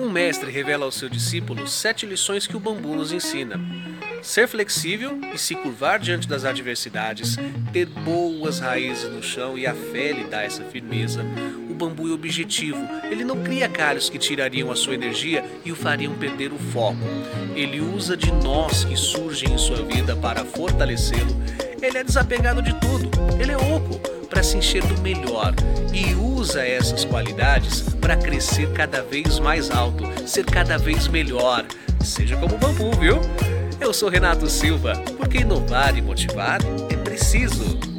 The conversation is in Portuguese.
Um mestre revela ao seu discípulo sete lições que o bambu nos ensina. Ser flexível e se curvar diante das adversidades, ter boas raízes no chão e a fé lhe dá essa firmeza. O bambu é objetivo, ele não cria galhos que tirariam a sua energia e o fariam perder o foco. Ele usa de nós que surgem em sua vida para fortalecê-lo. Ele é desapegado de tudo, ele é para se encher do melhor e usa essas qualidades para crescer cada vez mais alto, ser cada vez melhor. Seja como o bambu, viu? Eu sou Renato Silva, porque inovar e motivar é preciso.